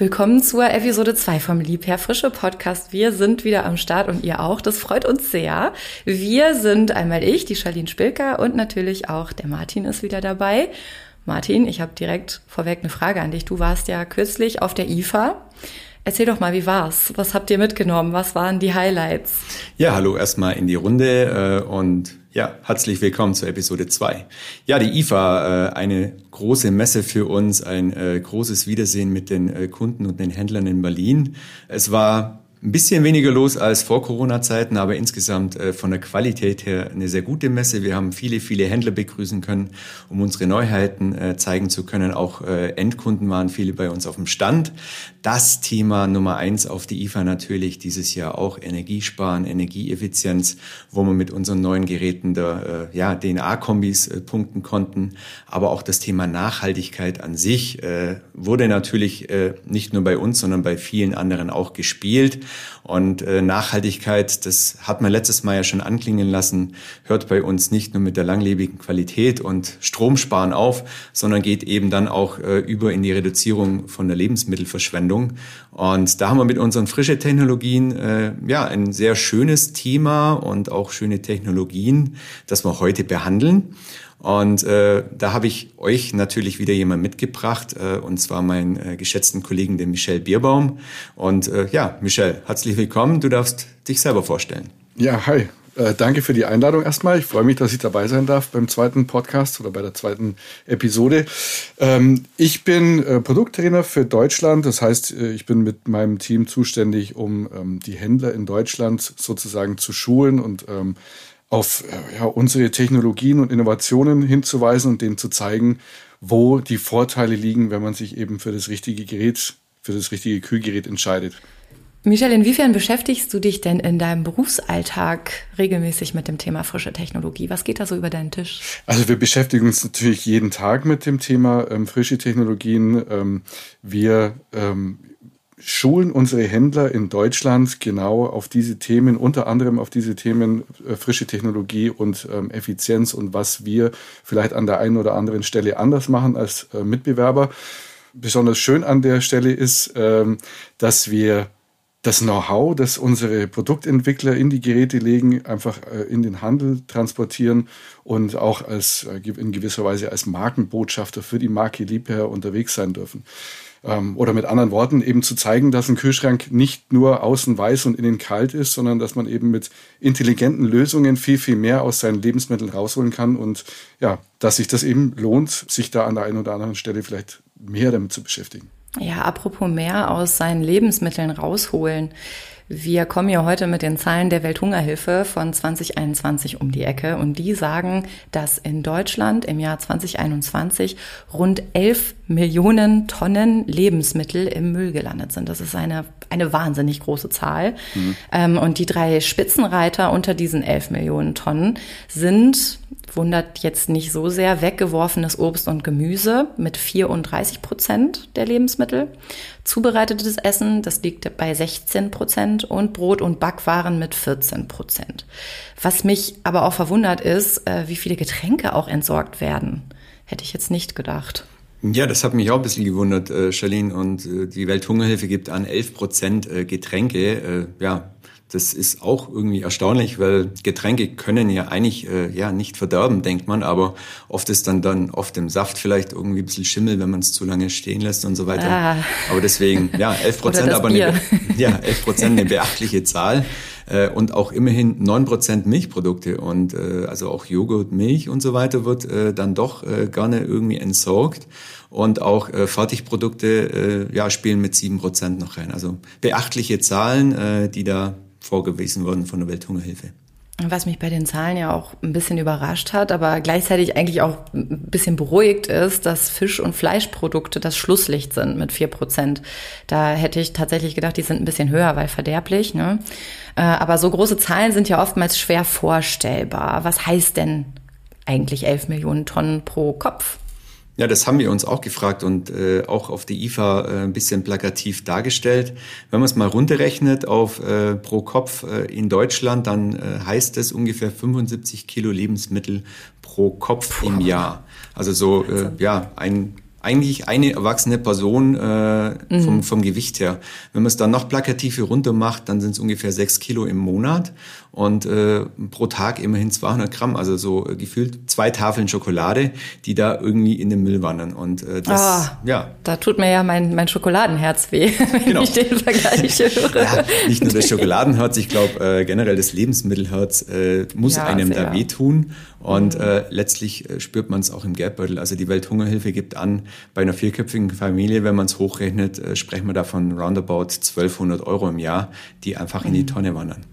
willkommen zur Episode 2 vom Liebherr Frische Podcast. Wir sind wieder am Start und ihr auch. Das freut uns sehr. Wir sind einmal ich, die Charlene Spilker und natürlich auch der Martin ist wieder dabei. Martin, ich habe direkt vorweg eine Frage an dich. Du warst ja kürzlich auf der IFA. Erzähl doch mal, wie war's? Was habt ihr mitgenommen? Was waren die Highlights? Ja, hallo erstmal in die Runde äh, und ja, herzlich willkommen zur Episode 2. Ja, die IFA, äh, eine große Messe für uns, ein äh, großes Wiedersehen mit den äh, Kunden und den Händlern in Berlin. Es war ein bisschen weniger los als vor Corona-Zeiten, aber insgesamt äh, von der Qualität her eine sehr gute Messe. Wir haben viele, viele Händler begrüßen können, um unsere Neuheiten äh, zeigen zu können. Auch äh, Endkunden waren viele bei uns auf dem Stand. Das Thema Nummer eins auf die IFA natürlich dieses Jahr auch Energiesparen, Energieeffizienz, wo wir mit unseren neuen Geräten der ja, DNA-Kombis punkten konnten. Aber auch das Thema Nachhaltigkeit an sich wurde natürlich nicht nur bei uns, sondern bei vielen anderen auch gespielt. Und äh, Nachhaltigkeit, das hat man letztes Mal ja schon anklingen lassen, hört bei uns nicht nur mit der langlebigen Qualität und Stromsparen auf, sondern geht eben dann auch äh, über in die Reduzierung von der Lebensmittelverschwendung. Und da haben wir mit unseren frische Technologien äh, ja ein sehr schönes Thema und auch schöne Technologien, das wir heute behandeln. Und äh, da habe ich euch natürlich wieder jemand mitgebracht, äh, und zwar meinen äh, geschätzten Kollegen, den Michel Bierbaum. Und äh, ja, Michel, herzlich willkommen. Du darfst dich selber vorstellen. Ja, hi. Äh, danke für die Einladung erstmal. Ich freue mich, dass ich dabei sein darf beim zweiten Podcast oder bei der zweiten Episode. Ähm, ich bin äh, Produkttrainer für Deutschland. Das heißt, äh, ich bin mit meinem Team zuständig, um ähm, die Händler in Deutschland sozusagen zu schulen und ähm, auf ja, unsere Technologien und Innovationen hinzuweisen und denen zu zeigen, wo die Vorteile liegen, wenn man sich eben für das richtige Gerät, für das richtige Kühlgerät entscheidet. Michel, inwiefern beschäftigst du dich denn in deinem Berufsalltag regelmäßig mit dem Thema frische Technologie? Was geht da so über deinen Tisch? Also wir beschäftigen uns natürlich jeden Tag mit dem Thema ähm, frische Technologien. Ähm, wir ähm, schulen unsere Händler in Deutschland genau auf diese Themen, unter anderem auf diese Themen äh, frische Technologie und ähm, Effizienz und was wir vielleicht an der einen oder anderen Stelle anders machen als äh, Mitbewerber. Besonders schön an der Stelle ist, ähm, dass wir das Know-how, das unsere Produktentwickler in die Geräte legen, einfach äh, in den Handel transportieren und auch als in gewisser Weise als Markenbotschafter für die Marke Liebherr unterwegs sein dürfen. Ähm, oder mit anderen Worten eben zu zeigen, dass ein Kühlschrank nicht nur außen weiß und innen kalt ist, sondern dass man eben mit intelligenten Lösungen viel, viel mehr aus seinen Lebensmitteln rausholen kann und ja, dass sich das eben lohnt, sich da an der einen oder anderen Stelle vielleicht mehr damit zu beschäftigen. Ja, apropos mehr aus seinen Lebensmitteln rausholen. Wir kommen ja heute mit den Zahlen der Welthungerhilfe von 2021 um die Ecke und die sagen, dass in Deutschland im Jahr 2021 rund 11 Millionen Tonnen Lebensmittel im Müll gelandet sind. Das ist eine, eine wahnsinnig große Zahl. Mhm. Ähm, und die drei Spitzenreiter unter diesen 11 Millionen Tonnen sind wundert jetzt nicht so sehr, weggeworfenes Obst und Gemüse mit 34 Prozent der Lebensmittel, zubereitetes Essen, das liegt bei 16 Prozent und Brot und Backwaren mit 14 Prozent. Was mich aber auch verwundert ist, äh, wie viele Getränke auch entsorgt werden. Hätte ich jetzt nicht gedacht. Ja, das hat mich auch ein bisschen gewundert, äh, Charlene. Und äh, die Welthungerhilfe gibt an 11 Prozent äh, Getränke. Äh, ja, das ist auch irgendwie erstaunlich, weil Getränke können ja eigentlich äh, ja nicht verderben, denkt man, aber oft ist dann dann oft im Saft vielleicht irgendwie ein bisschen Schimmel, wenn man es zu lange stehen lässt und so weiter. Ah. Aber deswegen, ja, 11 Prozent, aber eine, ja, 11 Prozent eine beachtliche Zahl äh, und auch immerhin 9 Prozent Milchprodukte und äh, also auch Joghurt, Milch und so weiter wird äh, dann doch äh, gerne irgendwie entsorgt und auch äh, Fertigprodukte äh, ja, spielen mit 7 Prozent noch rein. Also beachtliche Zahlen, äh, die da vorgewiesen worden von der Welthungerhilfe. Was mich bei den Zahlen ja auch ein bisschen überrascht hat, aber gleichzeitig eigentlich auch ein bisschen beruhigt ist, dass Fisch- und Fleischprodukte das Schlusslicht sind mit vier Prozent. Da hätte ich tatsächlich gedacht, die sind ein bisschen höher, weil verderblich. Ne? Äh, aber so große Zahlen sind ja oftmals schwer vorstellbar. Was heißt denn eigentlich 11 Millionen Tonnen pro Kopf? Ja, das haben wir uns auch gefragt und äh, auch auf der IFA äh, ein bisschen plakativ dargestellt. Wenn man es mal runterrechnet auf äh, pro Kopf äh, in Deutschland, dann äh, heißt es ungefähr 75 Kilo Lebensmittel pro Kopf Puh. im Jahr. Also so äh, ja ein eigentlich eine erwachsene Person äh, mhm. vom, vom Gewicht her. Wenn man es dann noch plakativ runter macht, dann sind es ungefähr sechs Kilo im Monat und äh, pro Tag immerhin 200 Gramm, also so äh, gefühlt zwei Tafeln Schokolade, die da irgendwie in den Müll wandern. Und äh, das, oh, ja. Da tut mir ja mein, mein Schokoladenherz weh, wenn genau. ich den Vergleich höre. Ja, nicht nur das Schokoladenherz, ich glaube äh, generell das Lebensmittelherz äh, muss ja, einem sehr. da wehtun. Und mhm. äh, letztlich äh, spürt man es auch im Geldbeutel. Also die Welthungerhilfe gibt an, bei einer vierköpfigen Familie, wenn man es hochrechnet, äh, sprechen wir davon roundabout 1200 Euro im Jahr, die einfach mhm. in die mhm. Tonne wandern.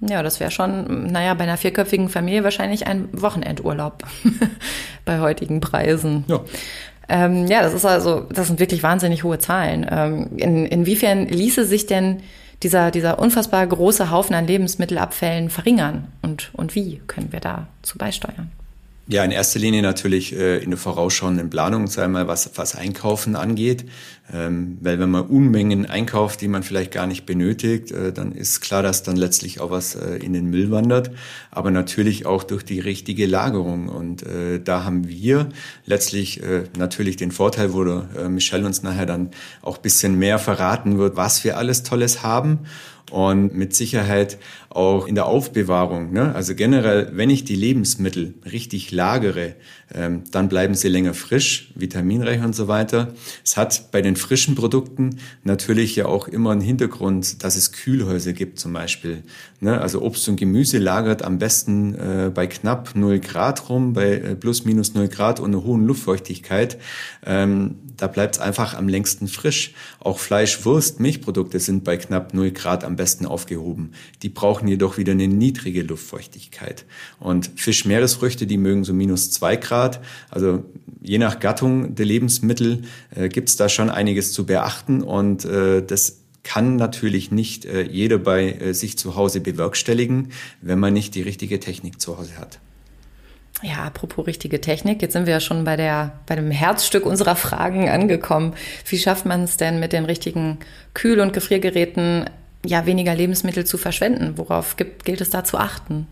Ja, das wäre schon, naja, bei einer vierköpfigen Familie wahrscheinlich ein Wochenendurlaub bei heutigen Preisen. Ja. Ähm, ja, das ist also, das sind wirklich wahnsinnig hohe Zahlen. Ähm, in, inwiefern ließe sich denn dieser, dieser unfassbar große Haufen an Lebensmittelabfällen verringern? Und, und wie können wir dazu beisteuern? Ja, in erster Linie natürlich äh, in der vorausschauenden Planung, sagen wir mal, was, was Einkaufen angeht. Ähm, weil wenn man Unmengen einkauft, die man vielleicht gar nicht benötigt, äh, dann ist klar, dass dann letztlich auch was äh, in den Müll wandert. Aber natürlich auch durch die richtige Lagerung. Und äh, da haben wir letztlich äh, natürlich den Vorteil, wo der, äh, Michelle uns nachher dann auch bisschen mehr verraten wird, was wir alles Tolles haben und mit Sicherheit auch in der Aufbewahrung. Ne? Also generell, wenn ich die Lebensmittel richtig lagere, ähm, dann bleiben sie länger frisch, vitaminreich und so weiter. Es hat bei den frischen Produkten natürlich ja auch immer einen Hintergrund, dass es Kühlhäuser gibt zum Beispiel. Ne? Also Obst und Gemüse lagert am besten äh, bei knapp 0 Grad rum, bei äh, plus minus 0 Grad und einer hohen Luftfeuchtigkeit. Ähm, da bleibt es einfach am längsten frisch. Auch Fleisch, Wurst, Milchprodukte sind bei knapp 0 Grad am besten aufgehoben. Die brauchen jedoch wieder eine niedrige Luftfeuchtigkeit. Und Fisch, Meeresfrüchte, die mögen so minus 2 Grad. Also je nach Gattung der Lebensmittel äh, gibt es da schon einiges zu beachten und äh, das kann natürlich nicht äh, jeder bei äh, sich zu Hause bewerkstelligen, wenn man nicht die richtige Technik zu Hause hat. Ja, apropos richtige Technik, jetzt sind wir ja schon bei der, bei dem Herzstück unserer Fragen angekommen. Wie schafft man es denn mit den richtigen Kühl- und Gefriergeräten, ja, weniger Lebensmittel zu verschwenden? Worauf gibt, gilt es da zu achten?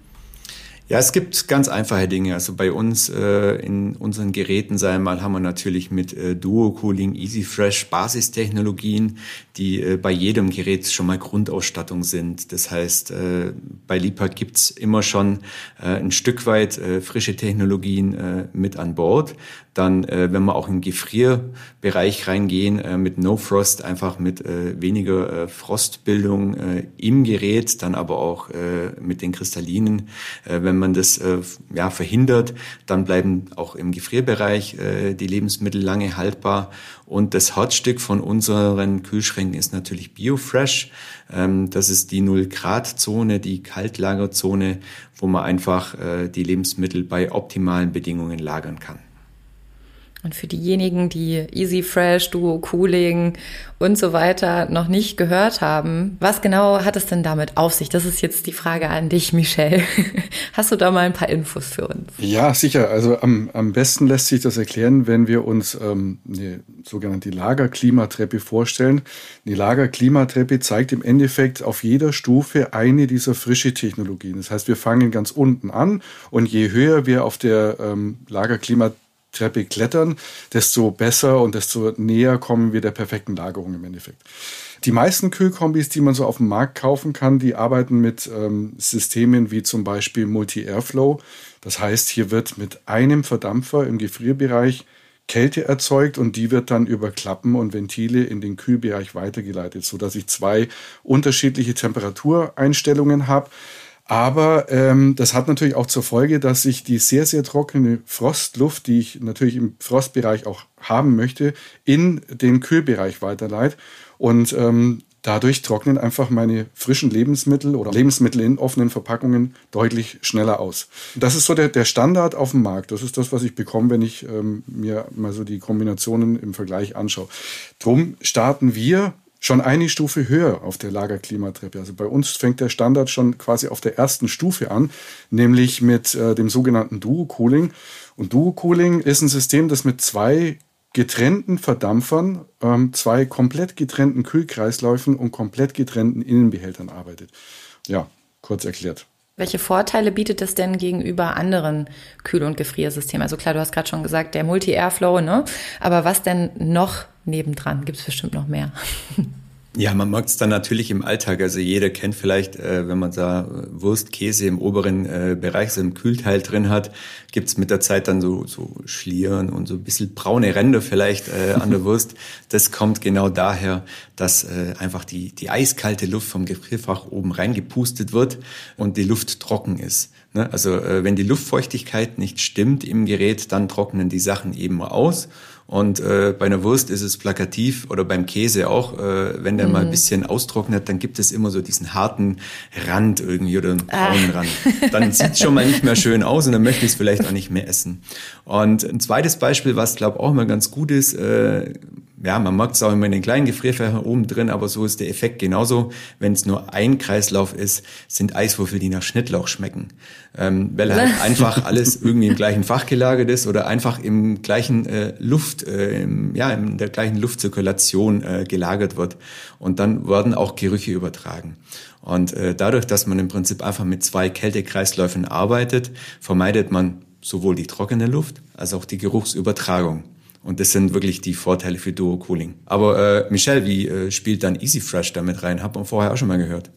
Ja, es gibt ganz einfache Dinge. Also bei uns äh, in unseren Geräten, sei mal, haben wir natürlich mit äh, Duo Cooling, Easy Fresh Basistechnologien, die äh, bei jedem Gerät schon mal Grundausstattung sind. Das heißt, äh, bei Lipa gibt's immer schon äh, ein Stück weit äh, frische Technologien äh, mit an Bord. Dann, äh, wenn wir auch den Gefrierbereich reingehen, äh, mit No Frost, einfach mit äh, weniger äh, Frostbildung äh, im Gerät, dann aber auch äh, mit den Kristallinen. Äh, wenn man das äh, ja, verhindert, dann bleiben auch im Gefrierbereich äh, die Lebensmittel lange haltbar. Und das Hauptstück von unseren Kühlschränken ist natürlich BioFresh. Ähm, das ist die Null-Grad-Zone, die Kaltlagerzone, wo man einfach äh, die Lebensmittel bei optimalen Bedingungen lagern kann. Und für diejenigen, die Easy Fresh, Duo Cooling und so weiter noch nicht gehört haben, was genau hat es denn damit auf sich? Das ist jetzt die Frage an dich, Michelle. Hast du da mal ein paar Infos für uns? Ja, sicher. Also am, am besten lässt sich das erklären, wenn wir uns ähm, eine sogenannte Lagerklimatreppe vorstellen. Die Lagerklimatreppe zeigt im Endeffekt auf jeder Stufe eine dieser frische Technologien. Das heißt, wir fangen ganz unten an und je höher wir auf der ähm, Lagerklimatreppe Treppe klettern, desto besser und desto näher kommen wir der perfekten Lagerung im Endeffekt. Die meisten Kühlkombis, die man so auf dem Markt kaufen kann, die arbeiten mit ähm, Systemen wie zum Beispiel Multi-Airflow. Das heißt, hier wird mit einem Verdampfer im Gefrierbereich Kälte erzeugt und die wird dann über Klappen und Ventile in den Kühlbereich weitergeleitet, sodass ich zwei unterschiedliche Temperatureinstellungen habe. Aber ähm, das hat natürlich auch zur Folge, dass ich die sehr, sehr trockene Frostluft, die ich natürlich im Frostbereich auch haben möchte, in den Kühlbereich weiterleite. Und ähm, dadurch trocknen einfach meine frischen Lebensmittel oder Lebensmittel in offenen Verpackungen deutlich schneller aus. Das ist so der, der Standard auf dem Markt. Das ist das, was ich bekomme, wenn ich ähm, mir mal so die Kombinationen im Vergleich anschaue. Drum starten wir schon eine Stufe höher auf der Lagerklimatreppe. Also bei uns fängt der Standard schon quasi auf der ersten Stufe an, nämlich mit äh, dem sogenannten Duo-Cooling. Und Duo-Cooling ist ein System, das mit zwei getrennten Verdampfern, ähm, zwei komplett getrennten Kühlkreisläufen und komplett getrennten Innenbehältern arbeitet. Ja, kurz erklärt. Welche Vorteile bietet es denn gegenüber anderen Kühl- und Gefriersystemen? Also klar, du hast gerade schon gesagt, der Multi-Airflow, ne? Aber was denn noch nebendran? Gibt es bestimmt noch mehr. Ja, man mag es dann natürlich im Alltag. Also jeder kennt vielleicht, äh, wenn man da Wurst, Käse im oberen äh, Bereich, so im Kühlteil drin hat, gibt's mit der Zeit dann so, so Schlieren und so ein bisschen braune Ränder vielleicht äh, an der Wurst. Das kommt genau daher, dass äh, einfach die, die eiskalte Luft vom Gefrierfach oben reingepustet wird und die Luft trocken ist. Ne? Also äh, wenn die Luftfeuchtigkeit nicht stimmt im Gerät, dann trocknen die Sachen eben aus und äh, bei einer Wurst ist es plakativ oder beim Käse auch, äh, wenn der mhm. mal ein bisschen austrocknet, dann gibt es immer so diesen harten Rand irgendwie oder einen braunen ah. Rand. Dann sieht es schon mal nicht mehr schön aus und dann möchte ich es vielleicht auch nicht mehr essen. Und ein zweites Beispiel, was glaube auch mal ganz gut ist, äh, ja, man mag es auch immer in den kleinen Gefrierfächern oben drin, aber so ist der Effekt genauso. Wenn es nur ein Kreislauf ist, sind Eiswürfel, die nach Schnittlauch schmecken. Ähm, weil halt einfach alles irgendwie im gleichen Fach gelagert ist oder einfach im gleichen äh, Luft, äh, im, ja, in der gleichen Luftzirkulation äh, gelagert wird. Und dann werden auch Gerüche übertragen. Und äh, dadurch, dass man im Prinzip einfach mit zwei Kältekreisläufen arbeitet, vermeidet man sowohl die trockene Luft als auch die Geruchsübertragung. Und das sind wirklich die Vorteile für Duo Cooling. Aber äh, Michelle, wie äh, spielt dann Easy Fresh damit rein? Hab man vorher auch schon mal gehört.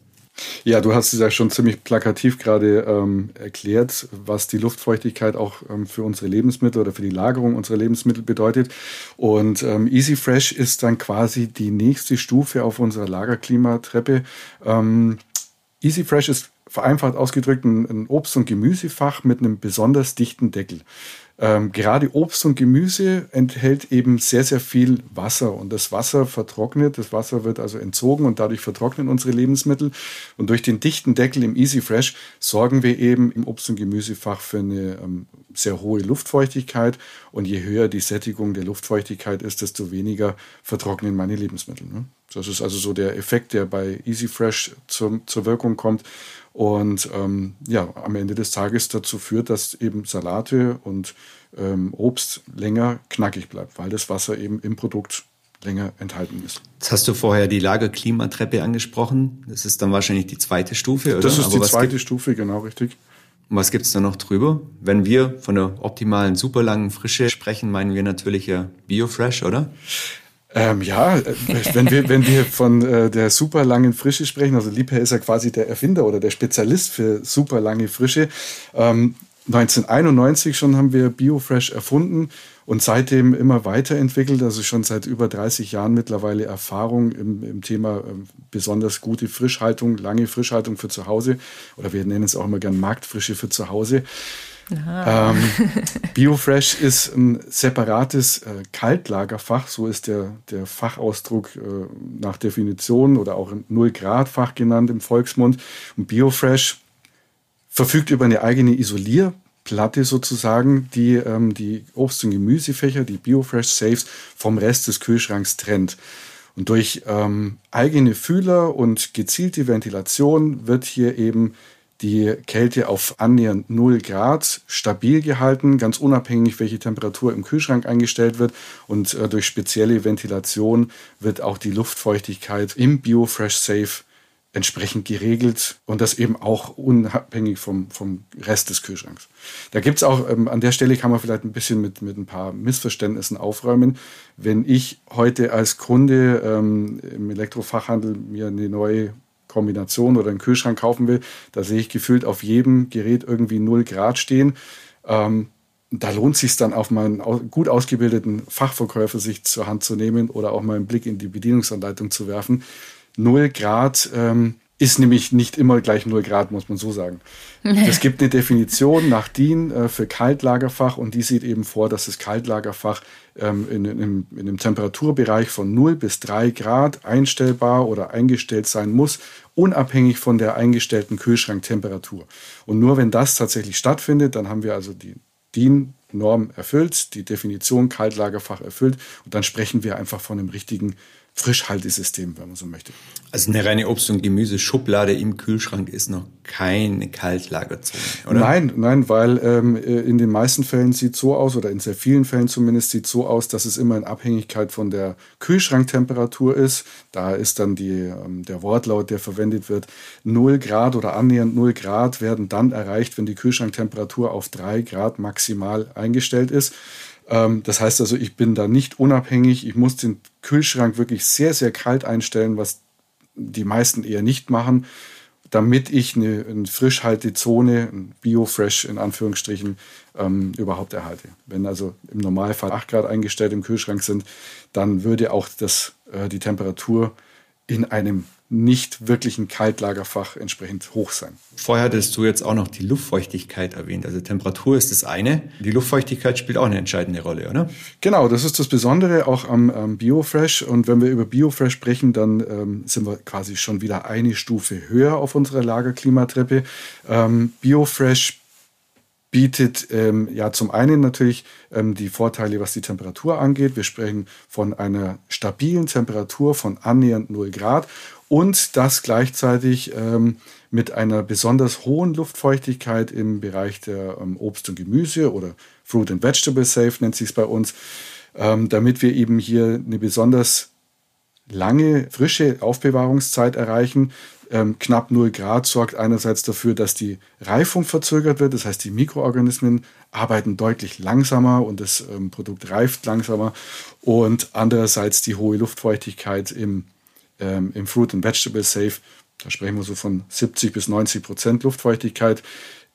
Ja, du hast es ja schon ziemlich plakativ gerade ähm, erklärt, was die Luftfeuchtigkeit auch ähm, für unsere Lebensmittel oder für die Lagerung unserer Lebensmittel bedeutet. Und ähm, Easy Fresh ist dann quasi die nächste Stufe auf unserer Lagerklimatreppe. Ähm, Easy Fresh ist vereinfacht ausgedrückt ein, ein Obst- und Gemüsefach mit einem besonders dichten Deckel. Ähm, gerade Obst und Gemüse enthält eben sehr, sehr viel Wasser und das Wasser vertrocknet, das Wasser wird also entzogen und dadurch vertrocknen unsere Lebensmittel. Und durch den dichten Deckel im Easy Fresh sorgen wir eben im Obst- und Gemüsefach für eine ähm, sehr hohe Luftfeuchtigkeit und je höher die Sättigung der Luftfeuchtigkeit ist, desto weniger vertrocknen meine Lebensmittel. Ne? Das ist also so der Effekt, der bei Easy Fresh zur, zur Wirkung kommt und ähm, ja, am Ende des Tages dazu führt, dass eben Salate und ähm, Obst länger knackig bleibt, weil das Wasser eben im Produkt länger enthalten ist. Jetzt hast du vorher die Lagerklimatreppe angesprochen. Das ist dann wahrscheinlich die zweite Stufe, oder? Das ist Aber die zweite Stufe, genau richtig. Und was gibt's da noch drüber? Wenn wir von der optimalen, super langen Frische sprechen, meinen wir natürlich ja Biofresh, oder? Ähm, ja, wenn wir, wenn wir von äh, der super langen Frische sprechen, also Liebherr ist ja quasi der Erfinder oder der Spezialist für super lange Frische. Ähm, 1991 schon haben wir Biofresh erfunden und seitdem immer weiterentwickelt, also schon seit über 30 Jahren mittlerweile Erfahrung im, im Thema äh, besonders gute Frischhaltung, lange Frischhaltung für zu Hause oder wir nennen es auch immer gern Marktfrische für zu Hause. Ähm, Biofresh ist ein separates äh, Kaltlagerfach, so ist der, der Fachausdruck äh, nach Definition oder auch 0-Grad-Fach genannt im Volksmund. Und Biofresh verfügt über eine eigene Isolierplatte sozusagen, die ähm, die Obst- und Gemüsefächer, die Biofresh Safes, vom Rest des Kühlschranks trennt. Und durch ähm, eigene Fühler und gezielte Ventilation wird hier eben die Kälte auf annähernd 0 Grad stabil gehalten, ganz unabhängig, welche Temperatur im Kühlschrank eingestellt wird. Und äh, durch spezielle Ventilation wird auch die Luftfeuchtigkeit im BioFresh Safe entsprechend geregelt und das eben auch unabhängig vom, vom Rest des Kühlschranks. Da gibt es auch, ähm, an der Stelle kann man vielleicht ein bisschen mit, mit ein paar Missverständnissen aufräumen. Wenn ich heute als Kunde ähm, im Elektrofachhandel mir eine neue Kombination oder einen Kühlschrank kaufen will, da sehe ich gefühlt auf jedem Gerät irgendwie 0 Grad stehen. Ähm, da lohnt sich dann auf meinen gut ausgebildeten Fachverkäufer sich zur Hand zu nehmen oder auch mal einen Blick in die Bedienungsanleitung zu werfen. 0 Grad ähm, ist nämlich nicht immer gleich 0 Grad, muss man so sagen. Es gibt eine Definition nach DIN äh, für Kaltlagerfach und die sieht eben vor, dass das Kaltlagerfach ähm, in, in, in einem Temperaturbereich von 0 bis 3 Grad einstellbar oder eingestellt sein muss, unabhängig von der eingestellten Kühlschranktemperatur. Und nur wenn das tatsächlich stattfindet, dann haben wir also die DIN-Norm erfüllt, die Definition Kaltlagerfach erfüllt und dann sprechen wir einfach von einem richtigen Frischhaltesystem, wenn man so möchte. Also eine reine Obst- und Gemüseschublade im Kühlschrank ist noch keine Kaltlagerzone, oder? Nein, nein, weil ähm, äh, in den meisten Fällen sieht so aus, oder in sehr vielen Fällen zumindest sieht so aus, dass es immer in Abhängigkeit von der Kühlschranktemperatur ist. Da ist dann die, ähm, der Wortlaut, der verwendet wird, 0 Grad oder annähernd 0 Grad werden dann erreicht, wenn die Kühlschranktemperatur auf 3 Grad maximal eingestellt ist. Ähm, das heißt also, ich bin da nicht unabhängig. Ich muss den Kühlschrank wirklich sehr, sehr kalt einstellen, was die meisten eher nicht machen, damit ich eine, eine Frischhaltezone, ein Biofresh in Anführungsstrichen, ähm, überhaupt erhalte. Wenn also im Normalfall 8 Grad eingestellt im Kühlschrank sind, dann würde auch das, äh, die Temperatur in einem nicht wirklich ein Kaltlagerfach entsprechend hoch sein. Vorher hattest du jetzt auch noch die Luftfeuchtigkeit erwähnt. Also Temperatur ist das eine. Die Luftfeuchtigkeit spielt auch eine entscheidende Rolle, oder? Genau, das ist das Besondere auch am, am Biofresh. Und wenn wir über Biofresh sprechen, dann ähm, sind wir quasi schon wieder eine Stufe höher auf unserer Lagerklimatreppe. Ähm, Biofresh bietet ähm, ja zum einen natürlich ähm, die Vorteile, was die Temperatur angeht. Wir sprechen von einer stabilen Temperatur von annähernd 0 Grad und das gleichzeitig ähm, mit einer besonders hohen Luftfeuchtigkeit im Bereich der ähm, Obst und Gemüse oder Fruit and Vegetable Safe nennt sich es bei uns, ähm, damit wir eben hier eine besonders lange frische Aufbewahrungszeit erreichen, ähm, knapp 0 Grad sorgt einerseits dafür, dass die Reifung verzögert wird. Das heißt, die Mikroorganismen arbeiten deutlich langsamer und das ähm, Produkt reift langsamer. Und andererseits die hohe Luftfeuchtigkeit im, ähm, im Fruit and Vegetable Safe. Da sprechen wir so von 70 bis 90 Prozent Luftfeuchtigkeit.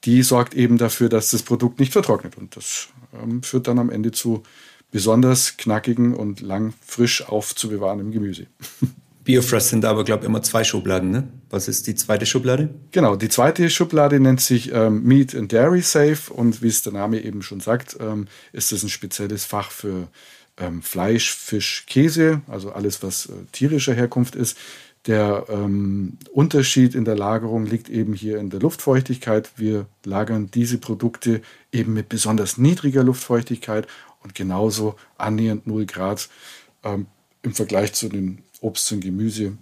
Die sorgt eben dafür, dass das Produkt nicht vertrocknet. Und das ähm, führt dann am Ende zu besonders knackigen und lang frisch aufzubewahrendem Gemüse. Biofresh sind aber, glaube ich, immer zwei Schubladen. Ne? Was ist die zweite Schublade? Genau, die zweite Schublade nennt sich ähm, Meat and Dairy Safe und wie es der Name eben schon sagt, ähm, ist es ein spezielles Fach für ähm, Fleisch, Fisch, Käse, also alles, was äh, tierischer Herkunft ist. Der ähm, Unterschied in der Lagerung liegt eben hier in der Luftfeuchtigkeit. Wir lagern diese Produkte eben mit besonders niedriger Luftfeuchtigkeit und genauso annähernd 0 Grad ähm, im Vergleich zu den Obst und Gemüse,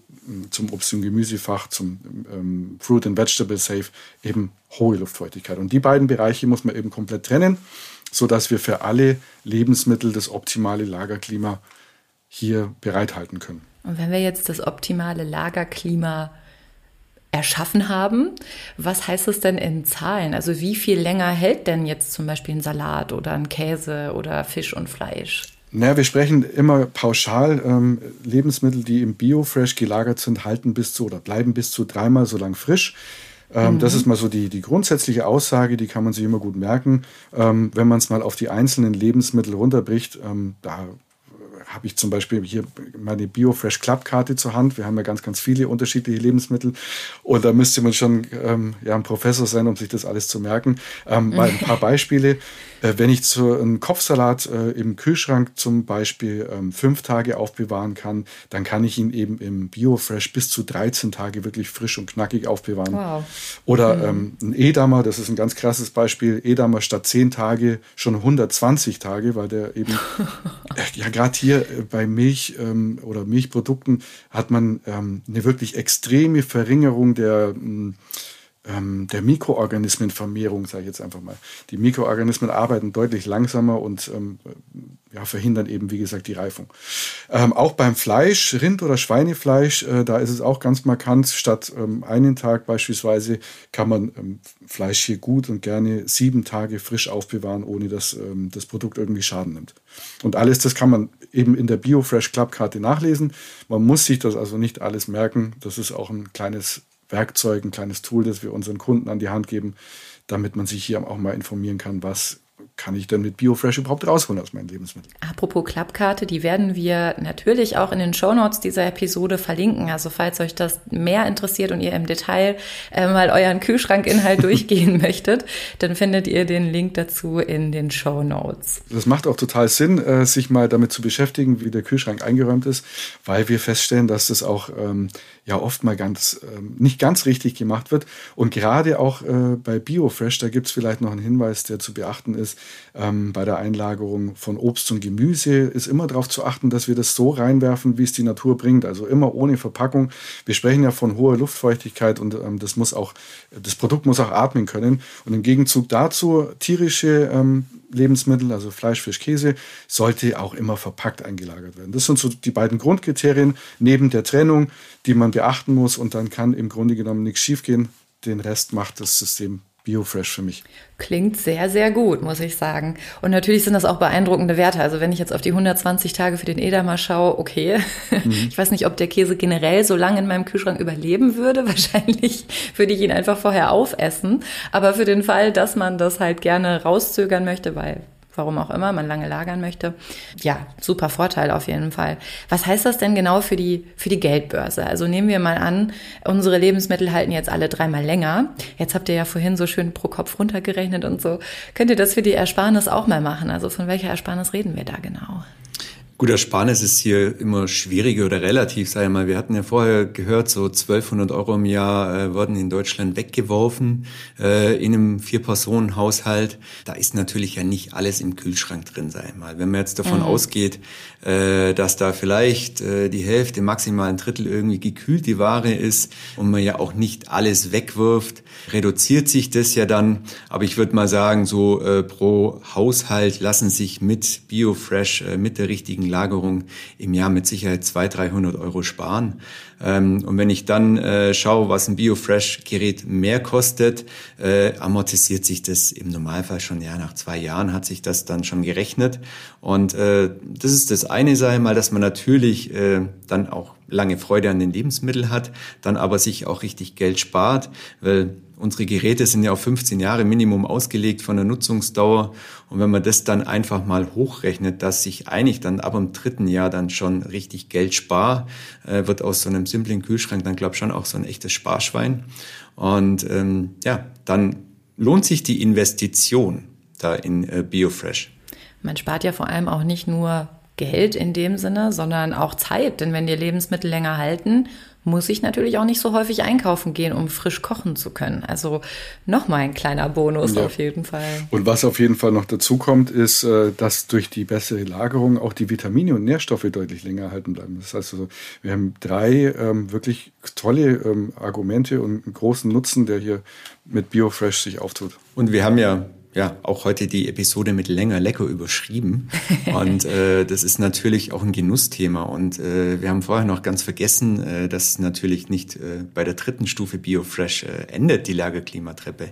zum Obst- und Gemüsefach, zum ähm, Fruit and Vegetable Safe eben hohe Luftfeuchtigkeit. Und die beiden Bereiche muss man eben komplett trennen, sodass wir für alle Lebensmittel das optimale Lagerklima hier bereithalten können. Und wenn wir jetzt das optimale Lagerklima erschaffen haben, was heißt es denn in Zahlen? Also wie viel länger hält denn jetzt zum Beispiel ein Salat oder ein Käse oder Fisch und Fleisch? Naja, wir sprechen immer pauschal. Ähm, Lebensmittel, die im Biofresh gelagert sind, halten bis zu oder bleiben bis zu dreimal so lang frisch. Ähm, mhm. Das ist mal so die, die grundsätzliche Aussage, die kann man sich immer gut merken. Ähm, wenn man es mal auf die einzelnen Lebensmittel runterbricht, ähm, da habe ich zum Beispiel hier meine BioFresh Club-Karte zur Hand. Wir haben ja ganz, ganz viele unterschiedliche Lebensmittel. Und da müsste man schon ähm, ja, ein Professor sein, um sich das alles zu merken. Ähm, mal ein paar Beispiele. Äh, wenn ich so einen Kopfsalat äh, im Kühlschrank zum Beispiel ähm, fünf Tage aufbewahren kann, dann kann ich ihn eben im BioFresh bis zu 13 Tage wirklich frisch und knackig aufbewahren. Wow. Oder mhm. ähm, ein Edamer, das ist ein ganz krasses Beispiel. Edamer statt 10 Tage schon 120 Tage, weil der eben, äh, ja gerade hier äh, bei Milch ähm, oder Milchprodukten hat man ähm, eine wirklich extreme Verringerung der ähm, ähm, der Mikroorganismenvermehrung, sage ich jetzt einfach mal. Die Mikroorganismen arbeiten deutlich langsamer und ähm, ja, verhindern eben, wie gesagt, die Reifung. Ähm, auch beim Fleisch, Rind- oder Schweinefleisch, äh, da ist es auch ganz markant. Statt ähm, einen Tag beispielsweise kann man ähm, Fleisch hier gut und gerne sieben Tage frisch aufbewahren, ohne dass ähm, das Produkt irgendwie Schaden nimmt. Und alles das kann man eben in der BioFresh Club-Karte nachlesen. Man muss sich das also nicht alles merken. Das ist auch ein kleines Werkzeug, ein kleines Tool, das wir unseren Kunden an die Hand geben, damit man sich hier auch mal informieren kann, was kann ich denn mit Biofresh überhaupt rausholen aus meinen Lebensmitteln? Apropos Klappkarte, die werden wir natürlich auch in den Shownotes dieser Episode verlinken. Also falls euch das mehr interessiert und ihr im Detail äh, mal euren Kühlschrankinhalt durchgehen möchtet, dann findet ihr den Link dazu in den Shownotes. Das macht auch total Sinn, äh, sich mal damit zu beschäftigen, wie der Kühlschrank eingeräumt ist, weil wir feststellen, dass das auch ähm, ja oft mal ganz ähm, nicht ganz richtig gemacht wird. Und gerade auch äh, bei Biofresh, da gibt es vielleicht noch einen Hinweis, der zu beachten ist, Ähm, bei der Einlagerung von Obst und Gemüse ist immer darauf zu achten, dass wir das so reinwerfen, wie es die Natur bringt. Also immer ohne Verpackung. Wir sprechen ja von hoher Luftfeuchtigkeit und ähm, das muss auch, das Produkt muss auch atmen können. Und im Gegenzug dazu tierische ähm, Lebensmittel, also Fleisch, Fisch, Käse, sollte auch immer verpackt eingelagert werden. Das sind so die beiden Grundkriterien neben der Trennung, die man beachten muss und dann kann im Grunde genommen nichts schiefgehen. Den Rest macht das System Biofresh für mich. Klingt sehr, sehr gut, muss ich sagen. Und natürlich sind das auch beeindruckende Werte. Also wenn ich jetzt auf die 120 Tage für den Edamer schaue, okay. Mhm. Ich weiß nicht, ob der Käse generell so lange in meinem Kühlschrank überleben würde. Wahrscheinlich würde ich ihn einfach vorher aufessen. Aber für den Fall, dass man das halt gerne rauszögern möchte, weil warum auch immer man lange lagern möchte. Ja, super Vorteil auf jeden Fall. Was heißt das denn genau für die, für die Geldbörse? Also nehmen wir mal an, unsere Lebensmittel halten jetzt alle dreimal länger. Jetzt habt ihr ja vorhin so schön pro Kopf runtergerechnet und so. Könnt ihr das für die Ersparnis auch mal machen? Also von welcher Ersparnis reden wir da genau? Gut, Ersparnis ist hier immer schwieriger oder relativ, sag ich mal. Wir hatten ja vorher gehört, so 1200 Euro im Jahr äh, wurden in Deutschland weggeworfen äh, in einem Vier-Personen-Haushalt. Da ist natürlich ja nicht alles im Kühlschrank drin, sag ich mal. Wenn man jetzt davon mhm. ausgeht, dass da vielleicht äh, die Hälfte, maximal ein Drittel irgendwie gekühlt die Ware ist und man ja auch nicht alles wegwirft, reduziert sich das ja dann. Aber ich würde mal sagen, so äh, pro Haushalt lassen sich mit BioFresh, äh, mit der richtigen Lagerung im Jahr mit Sicherheit 200, 300 Euro sparen. Ähm, und wenn ich dann äh, schaue, was ein BioFresh-Gerät mehr kostet, äh, amortisiert sich das im Normalfall schon, ja, nach zwei Jahren hat sich das dann schon gerechnet. Und äh, das ist das eine, sei mal, dass man natürlich äh, dann auch lange Freude an den Lebensmitteln hat, dann aber sich auch richtig Geld spart, weil unsere Geräte sind ja auf 15 Jahre Minimum ausgelegt von der Nutzungsdauer. Und wenn man das dann einfach mal hochrechnet, dass sich eigentlich dann ab dem dritten Jahr dann schon richtig Geld spart, äh, wird aus so einem simplen Kühlschrank dann, glaube ich, schon auch so ein echtes Sparschwein. Und ähm, ja, dann lohnt sich die Investition da in äh, Biofresh. Man spart ja vor allem auch nicht nur Geld in dem Sinne, sondern auch Zeit. Denn wenn die Lebensmittel länger halten, muss ich natürlich auch nicht so häufig einkaufen gehen, um frisch kochen zu können. Also nochmal ein kleiner Bonus ja. auf jeden Fall. Und was auf jeden Fall noch dazu kommt, ist, äh, dass durch die bessere Lagerung auch die Vitamine und Nährstoffe deutlich länger erhalten bleiben. Das heißt also, wir haben drei ähm, wirklich tolle ähm, Argumente und einen großen Nutzen, der hier mit BioFresh sich auftut. Und wir haben ja ja auch heute die Episode mit länger lecker überschrieben. Und äh, das ist natürlich auch ein Genussthema. Und äh, wir haben vorher noch ganz vergessen, äh, dass natürlich nicht äh, bei der dritten Stufe BioFresh äh, endet die Lagerklimatreppe.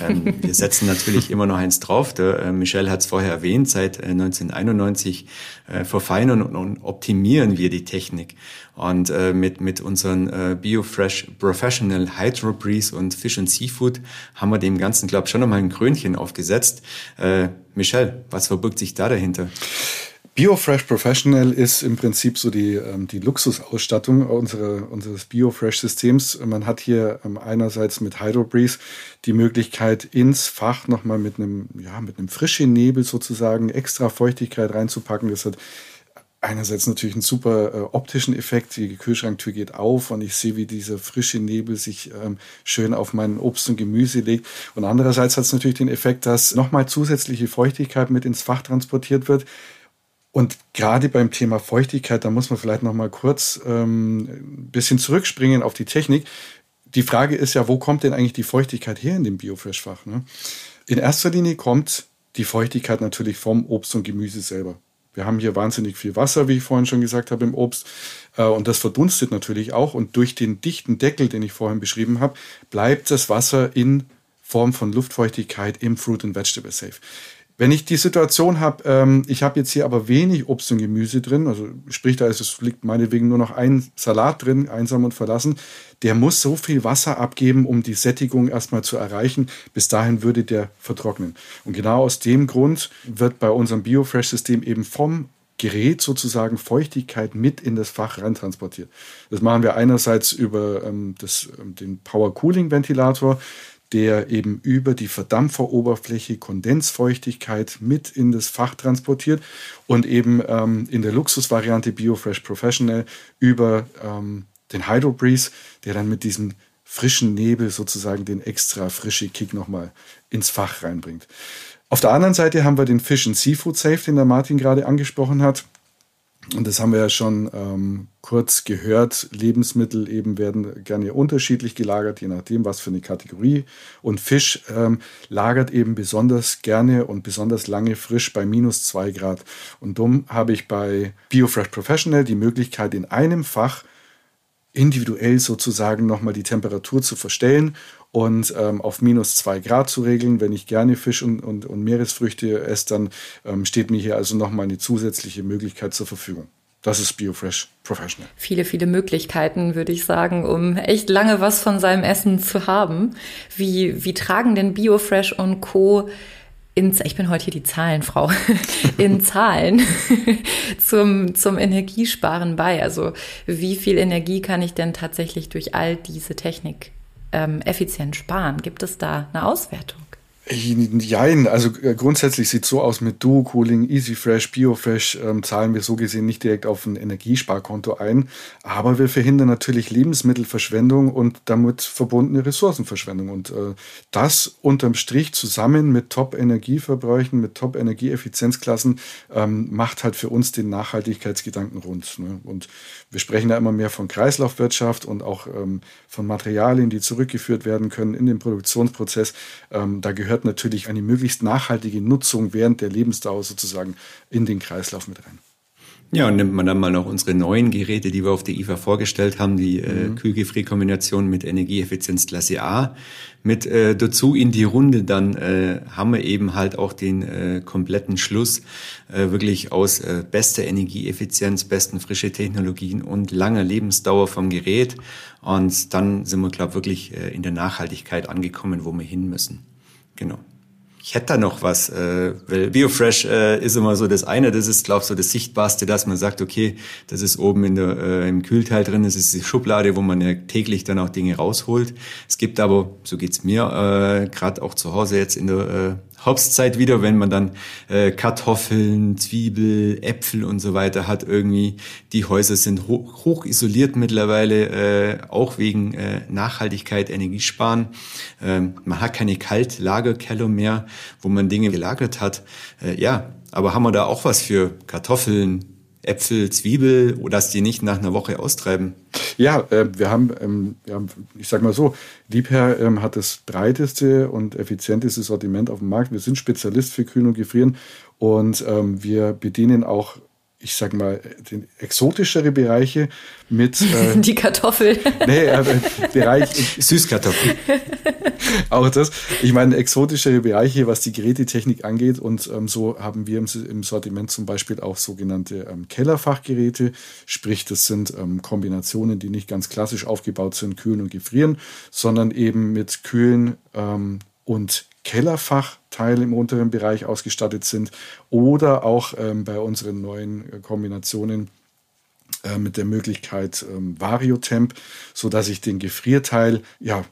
Ähm, wir setzen natürlich immer noch eins drauf. Der äh, Michel hat es vorher erwähnt, seit äh, 1991 äh, verfeinern und, und optimieren wir die Technik. Und äh, mit, mit unseren äh, BioFresh Professional Hydro Breeze und Fish and Seafood haben wir dem Ganzen, glaube ich, schon nochmal ein Krönchen aufgesetzt. Äh, Michelle, was verbirgt sich da dahinter? BioFresh Professional ist im Prinzip so die, ähm, die Luxusausstattung unsere, unseres BioFresh-Systems. Man hat hier ähm, einerseits mit HydroBreeze die Möglichkeit, ins Fach nochmal mit einem, ja, mit einem frischen Nebel sozusagen extra Feuchtigkeit reinzupacken. Das hat einerseits natürlich einen super äh, optischen Effekt. Die Kühlschranktür geht auf und ich sehe, wie dieser frische Nebel sich ähm, schön auf mein Obst und Gemüse legt. Und andererseits hat es natürlich den Effekt, dass nochmal zusätzliche Feuchtigkeit mit ins Fach transportiert wird. Und gerade beim Thema Feuchtigkeit, da muss man vielleicht nochmal kurz ähm, ein bisschen zurückspringen auf die Technik. Die Frage ist ja, wo kommt denn eigentlich die Feuchtigkeit her in dem Biofrischfach? Ne? In erster Linie kommt die Feuchtigkeit natürlich vom Obst und Gemüse selber. Wir haben hier wahnsinnig viel Wasser, wie ich vorhin schon gesagt habe, im Obst. Äh, und das verdunstet natürlich auch. Und durch den dichten Deckel, den ich vorhin beschrieben habe, bleibt das Wasser in Form von Luftfeuchtigkeit im Fruit and Vegetable Safe. Wenn ich die Situation habe, ähm, ich habe jetzt hier aber wenig Obst und Gemüse drin, also sprich, da ist es liegt meinetwegen nur noch ein Salat drin, einsam und verlassen, der muss so viel Wasser abgeben, um die Sättigung erstmal zu erreichen. Bis dahin würde der vertrocknen. Und genau aus dem Grund wird bei unserem BioFresh-System eben vom Gerät sozusagen Feuchtigkeit mit in das Fach rein transportiert. Das machen wir einerseits über ähm, das, ähm, den Power Cooling Ventilator der eben über die Verdampferoberfläche Kondensfeuchtigkeit mit in das Fach transportiert und eben ähm, in der Luxusvariante BioFresh Professional über ähm, den Hydrobreeze, der dann mit diesem frischen Nebel sozusagen den extra frische Kick nochmal ins Fach reinbringt. Auf der anderen Seite haben wir den Fish and Seafood Safe, den der Martin gerade angesprochen hat. Und das haben wir ja schon ähm, kurz gehört. Lebensmittel eben werden gerne unterschiedlich gelagert, je nachdem, was für eine Kategorie. Und Fisch ähm, lagert eben besonders gerne und besonders lange frisch bei minus zwei Grad. Und darum habe ich bei BioFresh Professional die Möglichkeit, in einem Fach individuell sozusagen nochmal die Temperatur zu verstellen und ähm, auf minus zwei Grad zu regeln. Wenn ich gerne Fisch und, und, und Meeresfrüchte esse, dann ähm, steht mir hier also nochmal eine zusätzliche Möglichkeit zur Verfügung. Das ist BioFresh Professional. Viele, viele Möglichkeiten, würde ich sagen, um echt lange was von seinem Essen zu haben. Wie, wie tragen denn BioFresh und Co. In, ich bin heute hier die Zahlenfrau, in Zahlen zum, zum Energiesparen bei. Also wie viel Energie kann ich denn tatsächlich durch all diese Technik ähm, effizient sparen? Gibt es da eine Auswertung? Jein, also äh, grundsätzlich sieht es so aus mit Duo Cooling, EasyFresh, BioFresh ähm, zahlen wir so gesehen nicht direkt auf ein Energiesparkonto ein, aber wir verhindern natürlich Lebensmittelverschwendung und damit verbundene Ressourcenverschwendung und äh, das unterm Strich zusammen mit Top-Energieverbräuchen, mit Top-Energieeffizienzklassen ähm, macht halt für uns den Nachhaltigkeitsgedanken rund. Ne? Und wir sprechen da immer mehr von Kreislaufwirtschaft und auch ähm, von Materialien, die zurückgeführt werden können in den Produktionsprozess. Ähm, da gehört gehört natürlich eine möglichst nachhaltige Nutzung während der Lebensdauer sozusagen in den Kreislauf mit rein. Ja, und nimmt man dann mal noch unsere neuen Geräte, die wir auf der IFA vorgestellt haben, die äh, mhm. Kühlgefrierkombination mit Energieeffizienz Klasse A, mit äh, dazu in die Runde, dann äh, haben wir eben halt auch den äh, kompletten Schluss äh, wirklich aus äh, bester Energieeffizienz, besten frische Technologien und langer Lebensdauer vom Gerät. Und dann sind wir, glaube ich, wirklich äh, in der Nachhaltigkeit angekommen, wo wir hin müssen. Genau. Ich hätte da noch was, äh, weil Biofresh äh, ist immer so das eine, das ist, glaube ich, so das Sichtbarste, dass man sagt, okay, das ist oben in der, äh, im Kühlteil drin, das ist die Schublade, wo man ja täglich dann auch Dinge rausholt. Es gibt aber, so geht's mir, äh, gerade auch zu Hause jetzt in der äh, Herbstzeit wieder, wenn man dann äh, Kartoffeln, Zwiebel, Äpfel und so weiter hat irgendwie. Die Häuser sind hoch, hoch isoliert mittlerweile, äh, auch wegen äh, Nachhaltigkeit, Energiesparen. Ähm, man hat keine Kaltlagerkeller mehr, wo man Dinge gelagert hat. Äh, ja, aber haben wir da auch was für Kartoffeln, Äpfel, Zwiebel, dass die nicht nach einer Woche austreiben? Ja, äh, wir, haben, ähm, ja, ich sag mal so, Liebherr ähm, hat das breiteste und effizienteste Sortiment auf dem Markt. Wir sind Spezialist für Kühlen und Gefrieren und ähm, wir bedienen auch ich sag mal, den exotischere Bereiche mit. Äh, die Kartoffel. Nee, äh, Bereich. Süßkartoffeln. auch das. Ich meine, exotischere Bereiche, was die Gerätetechnik angeht. Und ähm, so haben wir im, im, Sortiment zum Beispiel auch sogenannte ähm, Kellerfachgeräte. Sprich, das sind ähm, Kombinationen, die nicht ganz klassisch aufgebaut sind, kühlen und gefrieren, sondern eben mit Kühlen ähm, und Kellerfachteile im unteren Bereich ausgestattet sind oder auch ähm, bei unseren neuen äh, Kombinationen äh, mit der Möglichkeit ähm, Variotemp, so dass ich den Gefrierteil ja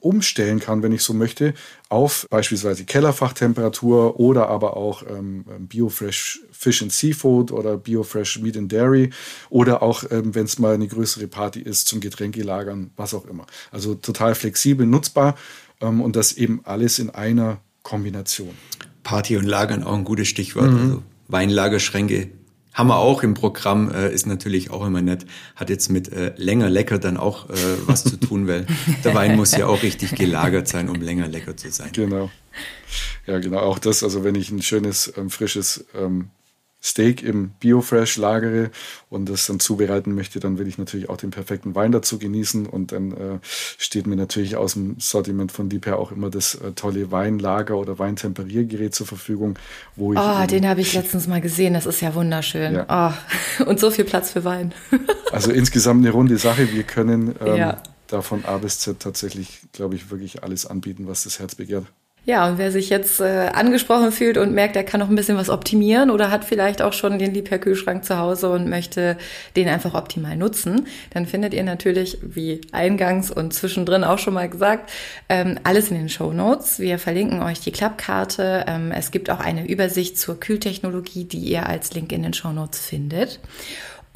umstellen kann, wenn ich so möchte, auf beispielsweise Kellerfachtemperatur oder aber auch ähm, ähm Biofresh Fish and Seafood oder Biofresh Meat and Dairy oder auch, ähm, wenn es mal eine größere Party ist, zum Getränke lagern, was auch immer. Also total flexibel nutzbar ähm, und das eben alles in einer Kombination. Party und Lagern auch ein gutes Stichwort. Mhm. Also Weinlagerschränke haben wir auch im Programm, äh, ist natürlich auch immer nett. Hat jetzt mit äh, länger lecker dann auch äh, was zu tun, weil der Wein muss ja auch richtig gelagert sein, um länger lecker zu sein. Genau. Ja, genau. Auch das, also wenn ich ein schönes, ähm, frisches ähm, Steak im Biofresh lagere und das dann zubereiten möchte, dann will ich natürlich auch den perfekten Wein dazu genießen und dann äh, steht mir natürlich aus dem Sortiment von Liebherr auch immer das äh, tolle Weinlager oder Weintemperiergerät zur Verfügung, wo ich. Oh, den habe ich letztens mal gesehen, das ist ja wunderschön. Ja. Oh, und so viel Platz für Wein. also insgesamt eine runde Sache. Wir können ähm, ja. da von A bis Z tatsächlich, glaube ich, wirklich alles anbieten, was das Herz begehrt. Ja, und wer sich jetzt äh, angesprochen fühlt und merkt, er kann noch ein bisschen was optimieren oder hat vielleicht auch schon den Liebherr-Kühlschrank zu Hause und möchte den einfach optimal nutzen, dann findet ihr natürlich, wie eingangs und zwischendrin auch schon mal gesagt, ähm, alles in den Show Notes. Wir verlinken euch die Klappkarte. Ähm, es gibt auch eine Übersicht zur Kühltechnologie, die ihr als Link in den Show Notes findet.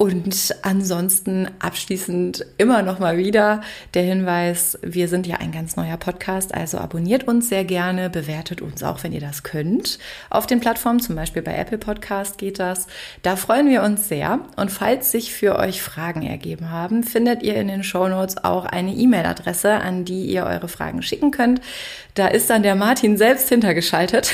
Und ansonsten abschließend immer noch mal wieder der Hinweis, wir sind ja ein ganz neuer Podcast, also abonniert uns sehr gerne, bewertet uns auch, wenn ihr das könnt. Auf den Plattformen, zum Beispiel bei Apple Podcast geht das. Da freuen wir uns sehr. Und falls sich für euch Fragen ergeben haben, findet ihr in den Show Notes auch eine E-Mail-Adresse, an die ihr eure Fragen schicken könnt. Da ist dann der Martin selbst hintergeschaltet.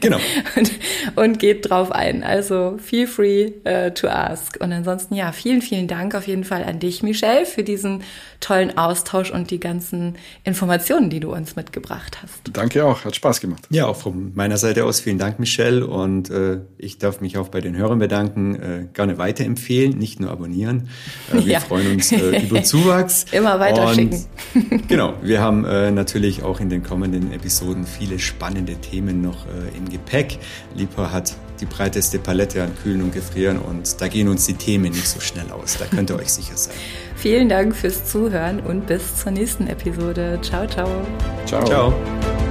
Genau. und, und geht drauf ein. Also feel free uh, to ask. Und ansonsten, ja, vielen, vielen Dank auf jeden Fall an dich, Michelle, für diesen tollen Austausch und die ganzen Informationen, die du uns mitgebracht hast. Danke auch, hat Spaß gemacht. Ja, auch von meiner Seite aus vielen Dank, Michelle. Und äh, ich darf mich auch bei den Hörern bedanken. Äh, gerne weiterempfehlen, nicht nur abonnieren. Äh, wir ja. freuen uns äh, über Zuwachs. Immer weiter schicken. genau, wir haben äh, natürlich auch in den kommenden Episoden viele spannende Themen noch äh, im Gepäck. Lipa hat die breiteste Palette an Kühlen und Gefrieren und da gehen uns die Themen nicht so schnell aus. Da könnt ihr euch sicher sein. Vielen Dank fürs Zuhören und bis zur nächsten Episode. Ciao, ciao. Ciao. ciao.